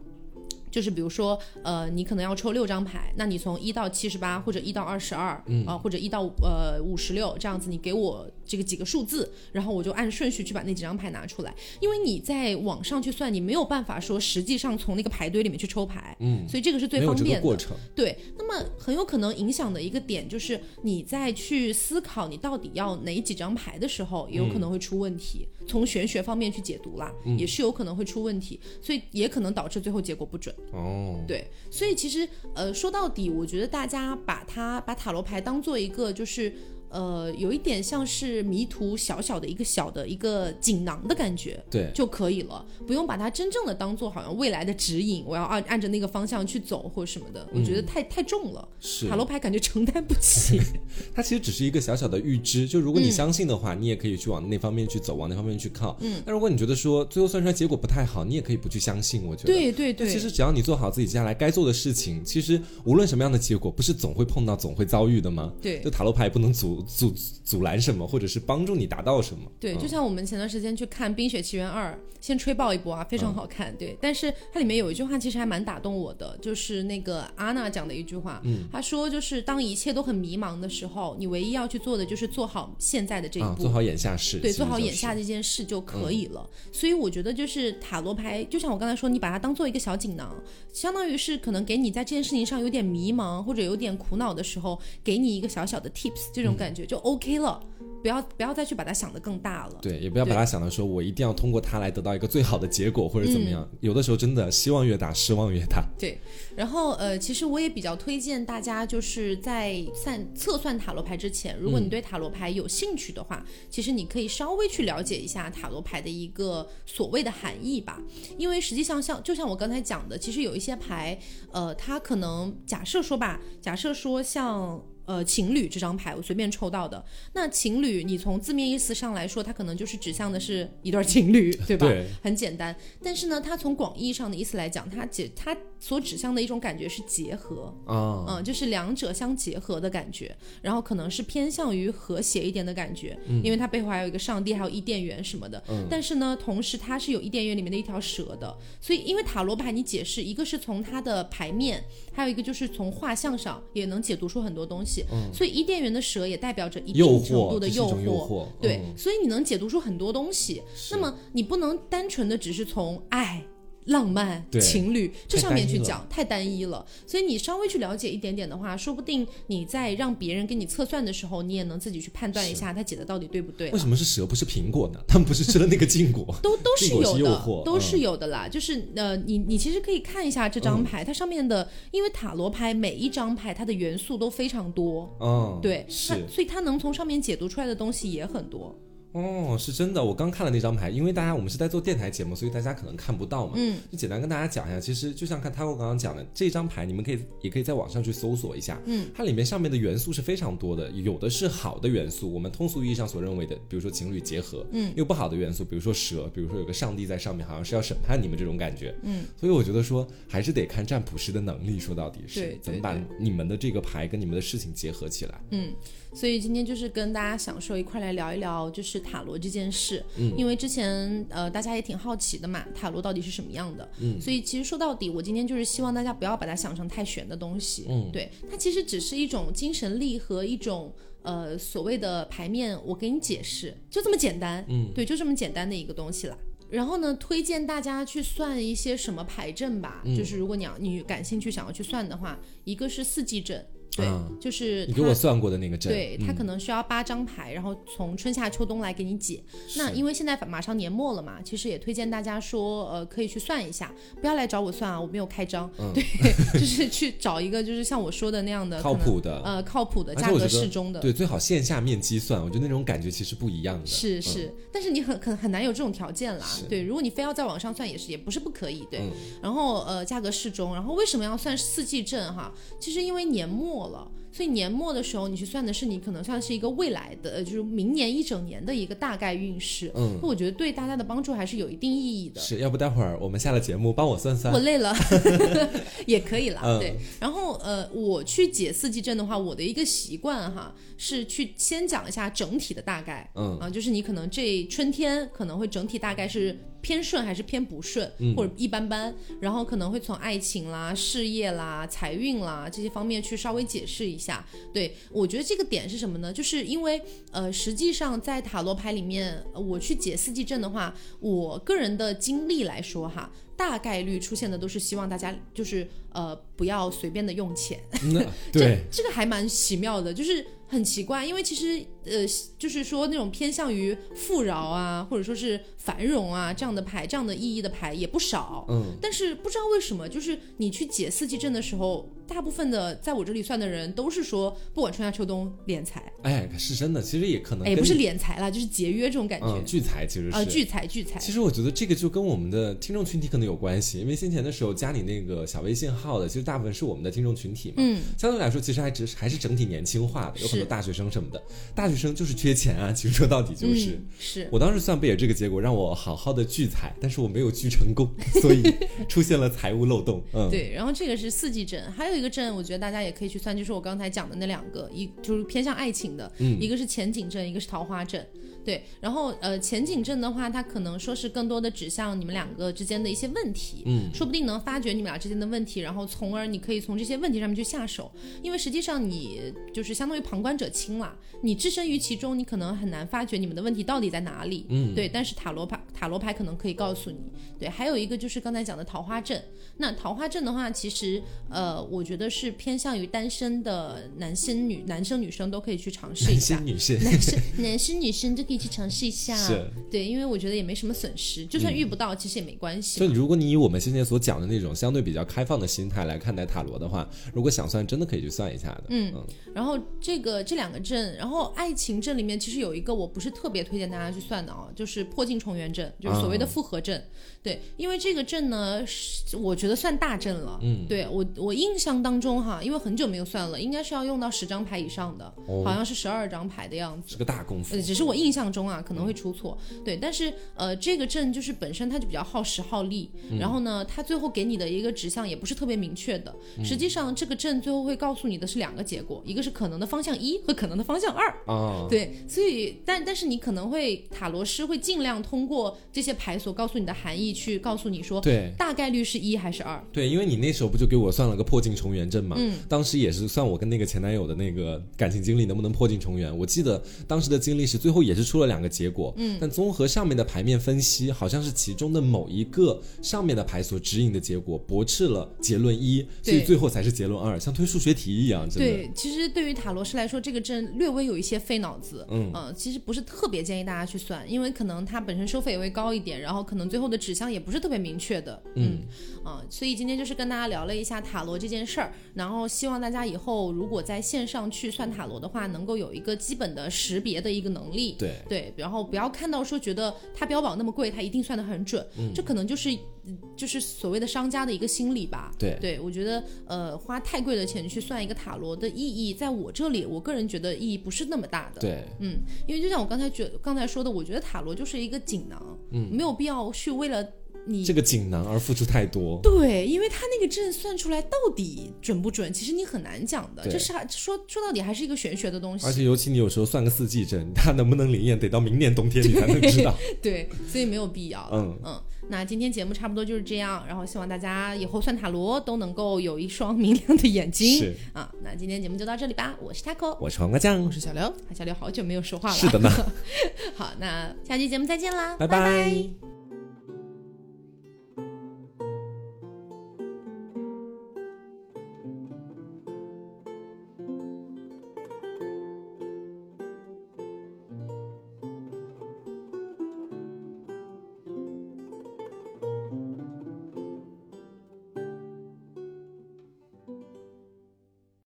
就是比如说，呃，你可能要抽六张牌，那你从一到七十八，或者一到二十二，
嗯
啊、或者一到呃五十六这样子，你给我这个几个数字，然后我就按顺序去把那几张牌拿出来。因为你在网上去算，你没有办法说实际上从那个牌堆里面去抽牌，
嗯，
所以这个是最方便的。
个过程。
对，那么很有可能影响的一个点就是你在去思考你到底要哪几张牌的时候，也有可能会出问题。从玄学方面去解读啦，也是有可能会出问题，所以也可能导致最后结果不准。
哦，
对，所以其实呃说到底，我觉得大家把它把塔罗牌当做一个就是。呃，有一点像是迷途小小的一个小的一个锦囊的感觉，
对，
就可以了，不用把它真正的当做好像未来的指引，我要按按着那个方向去走或者什么的，我觉得太太重了，
是
塔罗牌感觉承担不起。
它其实只是一个小小的预知，就如果你
嗯
相信的话，你也可以去往那方面去走，往那方面去靠。嗯，那如果你觉得说最后算出来结果不太好，你也可以不去相信。我觉得，
对对对，
其实只要你做好自己接下来该做的事情，其实无论什么样的结果，不是总会碰到、总会遭遇的吗？
对
就塔罗牌也不能阻阻阻拦什么，或者是帮助你达到什么。
对，
嗯
就像我们前段时间去看《冰雪奇缘二》，先吹爆一波啊，非常好看。对，但是它里面有一句话其实还蛮打动我的，就是那个阿娜讲的一句话，嗯，她说就是当一切都很迷茫的时候，你唯一要去做的就是做好现在的这一
啊，
步，
做好眼下事，
对，做好眼下这件事就可以了。所以我觉得就是塔罗牌，就像我刚才说，你把它当做一个小锦囊，相当于是可能给你在这件事情上有点迷茫或者有点苦恼的时候，给你一个小小的 tips，这种感觉就 OK 了。不要不要再去把它想得更大了。
对，也不要把它想的说我一定要通过它来得到一个最好的结果或者怎么样。
嗯
有的时候真的希望越大，失望越大。
对，然后呃，其实我也比较推荐大家，就是在算测算塔罗牌之前，如果你对塔罗牌有兴趣的话，其实你可以稍微去了解一下塔罗牌的一个所谓的含义吧。因为实际上像就像我刚才讲的，其实有一些牌，呃，它可能假设说吧，假设说像。呃，情侣这张牌我随便抽到的。那情侣，你从字面意思上来说，它可能就是指向的是一对情侣，对吧？
对
很简单。但是呢，它从广义上的意思来讲，它解它所指向的一种感觉是结合，
啊，
嗯，就是两者相结合的感觉，然后可能是偏向于和谐一点的感觉，因为它背后还有一个上帝，还有伊甸园什么的。
嗯
但是呢，同时它是有伊甸园里面的一条蛇的，所以因为塔罗牌你解释，一个是从它的牌面，还有一个就是从画像上也能解读出很多东西。所以伊甸园的蛇也代表着一定程度，的
诱
惑。对，
嗯
所以你能解读出很多东西。那么你不能单纯的只是从爱。浪漫
对
情侣这上面去讲太单一了，所以你稍微去了解一点点的话，说不定你在让别人给你测算的时候，你也能自己去判断一下他解的到底对不对。
为什么是蛇不是苹果呢？他们不是吃了那个禁果？
都 都是有的
是，
都是
嗯
有的啦。就是呃，你你其实可以看一下这张牌，它上面的，因为塔罗牌每一张牌它的元素都非常多，
嗯，
对，
是
它所以它能从上面解读出来的东西也很多。
哦，是真的。我刚看了那张牌，因为大家我们是在做电台节目，所以大家可能看不到嘛。
嗯，
就简单跟大家讲一下，其实就像看 Taco 刚刚讲的，这张牌你们可以也可以在网上去搜索一下。
嗯，
它里面上面的元素是非常多的，有的是好的元素，我们通俗意义上所认为的，比如说情侣结合。
嗯，
有不好的元素，比如说蛇，比如说有个上帝在上面，好像是要审判你们这种感觉。
嗯，
所以我觉得说还是得看占卜师的能力，说到底是怎么把你们的这个牌跟你们的事情结合起来。
嗯，所以今天就是跟大家想说一块来聊一聊，就是塔罗这件事。
嗯
因为之前呃大家也挺好奇的嘛，塔罗到底是什么样的？
嗯
所以其实说到底，我今天就是希望大家不要把它想成太玄的东西。
嗯
对，它其实只是一种精神力和一种。呃，所谓的牌面，我给你解释，就这么简单。
嗯，
对，就这么简单的一个东西啦。然后呢，推荐大家去算一些什么牌阵吧，
嗯
就是如果你要你感兴趣想要去算的话，一个是四季阵，对，
嗯
就是
你给我算过的那个阵，
对，它
嗯
可能需要八张牌，然后从春夏秋冬来给你解。那因为现在马上年末了嘛，其实也推荐大家说，呃，可以去算一下，不要来找我算啊，我没有开张。对，就是去找一个就是像我说的那样的
靠谱的
呃，靠谱的，价格适中的。
对，最好线下面积算，我觉得那种感觉其实不一样的。
是是，但是你很很很难有这种条件啦。对，如果你非要在网上算也是，也不是不可以。对，
嗯
然后呃价格适中，然后为什么要算四季阵哈？其实因为年末了。所以年末的时候，你去算的是你可能算是一个未来的，呃就是明年一整年的一个大概运势。
嗯
那我觉得对大家的帮助还是有一定意义的。
是要不待会儿我们下了节目帮我算算
我。累了，也可以啦。
嗯
对，然后呃，我去解四季阵的话，我的一个习惯哈是去先讲一下整体的大概。
嗯
啊，就是你可能这春天可能会整体大概是偏顺还是偏不顺，
嗯
或者一般般，然后可能会从爱情啦、事业啦、财运啦这些方面去稍微解释一下。下对我觉得这个点是什么呢？就是因为呃，实际上在塔罗牌里面，我去解四季阵的话，我个人的经历来说哈。大概率出现的都是希望大家就是呃不要随便的用钱，
那 对，
这个还蛮奇妙的，就是很奇怪，因为其实呃，就是说那种偏向于富饶啊，或者说是繁荣啊这样的牌，这样的意义的牌也不少。
嗯，
但是不知道为什么，就是你去解四季阵的时候，大部分的在我这里算的人都是说，不管春夏秋冬敛财，
哎，是真的，其实也可能
哎，也不是敛财啦，就是节约这种感觉。
嗯聚财，其实是。
啊，聚财聚财，
其实我觉得这个就跟我们的听众群体可能有关系，因为先前的时候加你那个小微信号的，其实大部分是我们的听众群体嘛。
嗯，
相对来说，其实还只是还是整体年轻化的，有很多大学生什么的。大学生就是缺钱啊，其实说到底就是。
嗯、是
我当时算不也这个结果，让我好好的聚财，但是我没有聚成功，所以 出现了财务漏洞。嗯，
对，然后这个是四季镇，还有一个镇，我觉得大家也可以去算，就是我刚才讲的那两个，一就是偏向爱情的，
嗯
一个是前景镇，一个是桃花阵。对，然后呃前景阵的话，它可能说是更多的指向你们两个之间的一些问题，
嗯，
说不定能发掘你们俩之间的问题，然后从而你可以从这些问题上面去下手，因为实际上你就是相当于旁观者清了，你置身于其中，你可能很难发觉你们的问题到底在哪里，
嗯。
对，但是塔罗牌塔罗牌可能可以告诉你，对，还有一个就是刚才讲的桃花阵，那桃花阵的话，其实呃，我觉得是偏向于单身的男生女男生女生都可以去尝试一
男
下。
女性
男生、男生、女生都可以去尝试一下，
是
对，因为我觉得也没什么损失，就算遇不到，其实也没关系嘛。
就如果你以我们现在所讲的那种相对比较开放的心态来看待塔罗的话，如果想算，真的可以去算一下的。
嗯然后这个这两个阵，然后爱情阵里面其实有一个我不是特别推荐大家去算的哦，就是破镜重圆阵，就是所谓的复合阵。对，因为这个阵呢，是我觉得算大阵了。
嗯，
对我我印象当中哈，因为很久没有算了，应该是要用到十张牌以上的，
哦
好像是十二张牌的样子。
是个大功夫
呃，。只是我印象中啊，可能会出错。对，但是呃，这个证就是本身它就比较耗时耗力，然后呢，它最后给你的一个指向也不是特别明确的。实际上，这个证最后会告诉你的是两个结果，一个是可能的方向一和可能的方向二。
啊，
对，所以但但是你可能会塔罗师会尽量通过这些牌所告诉你的含义去告诉你说，
对
大概率是一还是二。
对，因为你那时候不就给我算了个破镜重圆证嘛？
嗯，
当时也是算我跟那个前男友的那个感情经历能不能破镜重圆。我记得当时的经历是最后也是出了两个结果，嗯，但综合上面的牌面分析，好像是其中的某一个上面的牌所指引的结果驳斥了结论一，所以最后才是结论二，像推数学题一样，真的。
对，其实对于塔罗师来说，这个阵略微有一些费脑子，
嗯。
呃，其实不是特别建议大家去算，因为可能它本身收费也会高一点，然后可能最后的指向也不是特别明确的，嗯，啊、所以今天就是跟大家聊了一下塔罗这件事儿，然后希望大家以后如果在线上去算塔罗的话，能够有一个基本的识别的一个能力，
对
对，然后不要看到说觉得它标榜那么贵，它一定算得很准，这可能就是嗯就是所谓的商家的一个心理吧。
对。
对，我觉得呃花太贵的钱去算一个塔罗的意义，在我这里，我个人觉得意义不是那么大的。，
对。
嗯，因为就像我刚才觉刚才说的，我觉得塔罗就是一个锦囊，嗯，没有必要去为了你
这个锦囊而付出太多。
对，因为他那个阵算出来到底准不准，其实你很难讲的，
对
这是说说到底还是一个玄学的东西。
而且尤其你有时候算个四季阵，它能不能灵验，得到明年冬天你才能知道。
对，所以没有必要。
嗯
嗯，那今天节目差不多就是这样，然后希望大家以后算塔罗都能够有一双明亮的眼睛。
是
啊，那今天节目就到这里吧，我是 taco，
我是黄瓜酱
我，是小刘。
小刘好久没有说话了。
是的呢，
好，那下期节目再见啦，
拜拜